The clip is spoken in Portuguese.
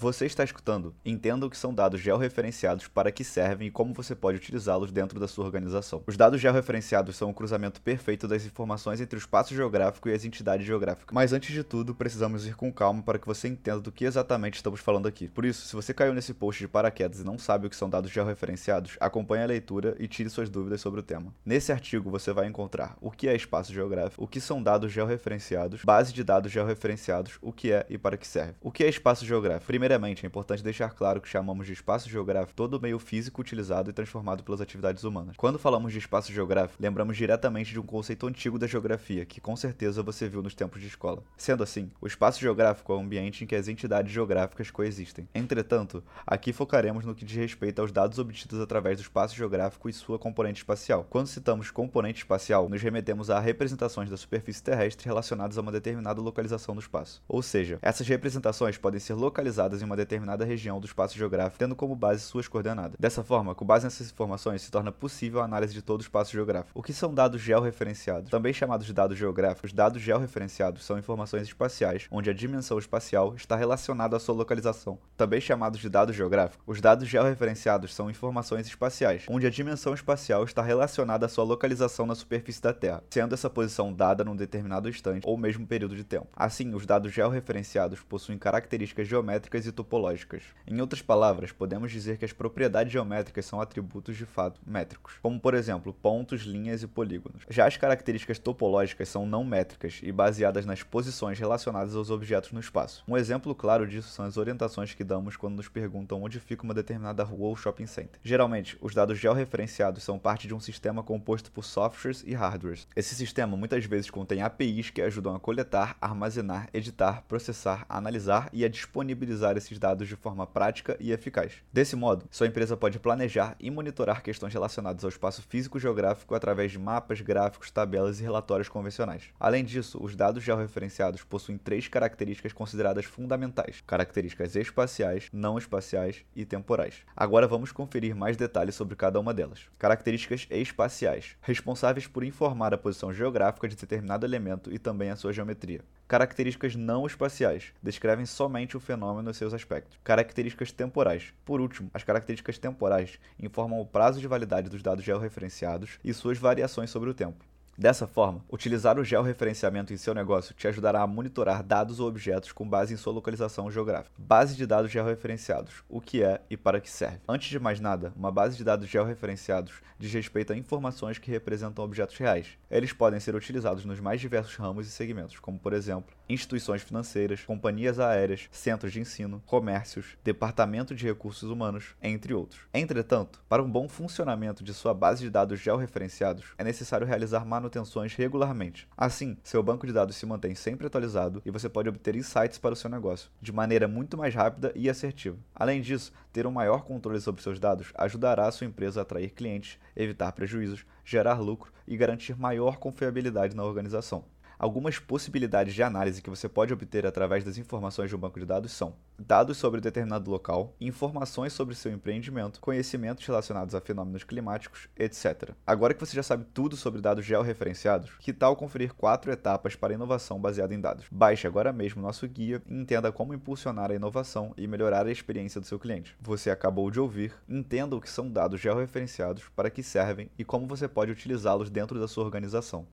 Você está escutando? Entenda o que são dados georreferenciados, para que servem e como você pode utilizá-los dentro da sua organização. Os dados georreferenciados são o cruzamento perfeito das informações entre o espaço geográfico e as entidades geográficas. Mas antes de tudo, precisamos ir com calma para que você entenda do que exatamente estamos falando aqui. Por isso, se você caiu nesse post de paraquedas e não sabe o que são dados georreferenciados, acompanhe a leitura e tire suas dúvidas sobre o tema. Nesse artigo você vai encontrar o que é espaço geográfico, o que são dados georreferenciados, base de dados georreferenciados, o que é e para que serve. O que é espaço geográfico? Primeiro Primeiramente, é importante deixar claro que chamamos de espaço geográfico todo o meio físico utilizado e transformado pelas atividades humanas. Quando falamos de espaço geográfico, lembramos diretamente de um conceito antigo da geografia, que com certeza você viu nos tempos de escola. Sendo assim, o espaço geográfico é o ambiente em que as entidades geográficas coexistem. Entretanto, aqui focaremos no que diz respeito aos dados obtidos através do espaço geográfico e sua componente espacial. Quando citamos componente espacial, nos remetemos a representações da superfície terrestre relacionadas a uma determinada localização do espaço. Ou seja, essas representações podem ser localizadas em uma determinada região do espaço geográfico, tendo como base suas coordenadas. Dessa forma, com base nessas informações, se torna possível a análise de todo o espaço geográfico. O que são dados georreferenciados? Também chamados de dados geográficos, dados georreferenciados são informações espaciais, onde a dimensão espacial está relacionada à sua localização. Também chamados de dados geográficos, os dados georreferenciados são informações espaciais, onde a dimensão espacial está relacionada à sua localização na superfície da Terra, sendo essa posição dada num determinado instante ou mesmo período de tempo. Assim, os dados georreferenciados possuem características geométricas e topológicas. Em outras palavras, podemos dizer que as propriedades geométricas são atributos de fato métricos, como por exemplo pontos, linhas e polígonos. Já as características topológicas são não métricas e baseadas nas posições relacionadas aos objetos no espaço. Um exemplo claro disso são as orientações que damos quando nos perguntam onde fica uma determinada rua ou shopping center. Geralmente, os dados georreferenciados são parte de um sistema composto por softwares e hardwares. Esse sistema muitas vezes contém APIs que ajudam a coletar, armazenar, editar, processar, analisar e a disponibilizar esses dados de forma prática e eficaz. Desse modo, sua empresa pode planejar e monitorar questões relacionadas ao espaço físico-geográfico através de mapas, gráficos, tabelas e relatórios convencionais. Além disso, os dados georreferenciados possuem três características consideradas fundamentais: características espaciais, não espaciais e temporais. Agora vamos conferir mais detalhes sobre cada uma delas. Características espaciais, responsáveis por informar a posição geográfica de determinado elemento e também a sua geometria. Características não espaciais descrevem somente o fenômeno e seus aspectos. Características temporais. Por último, as características temporais informam o prazo de validade dos dados georreferenciados e suas variações sobre o tempo. Dessa forma, utilizar o georreferenciamento em seu negócio te ajudará a monitorar dados ou objetos com base em sua localização geográfica. Base de dados georreferenciados: o que é e para que serve. Antes de mais nada, uma base de dados georreferenciados diz respeito a informações que representam objetos reais. Eles podem ser utilizados nos mais diversos ramos e segmentos, como por exemplo, instituições financeiras, companhias aéreas, centros de ensino, comércios, departamento de recursos humanos, entre outros. Entretanto, para um bom funcionamento de sua base de dados georreferenciados, é necessário realizar manutenção manutenções regularmente. Assim, seu banco de dados se mantém sempre atualizado e você pode obter insights para o seu negócio de maneira muito mais rápida e assertiva. Além disso, ter um maior controle sobre seus dados ajudará a sua empresa a atrair clientes, evitar prejuízos, gerar lucro e garantir maior confiabilidade na organização. Algumas possibilidades de análise que você pode obter através das informações de um banco de dados são dados sobre determinado local, informações sobre seu empreendimento, conhecimentos relacionados a fenômenos climáticos, etc. Agora que você já sabe tudo sobre dados georreferenciados, que tal conferir quatro etapas para inovação baseada em dados? Baixe agora mesmo nosso guia e entenda como impulsionar a inovação e melhorar a experiência do seu cliente. Você acabou de ouvir, entenda o que são dados georreferenciados, para que servem e como você pode utilizá-los dentro da sua organização.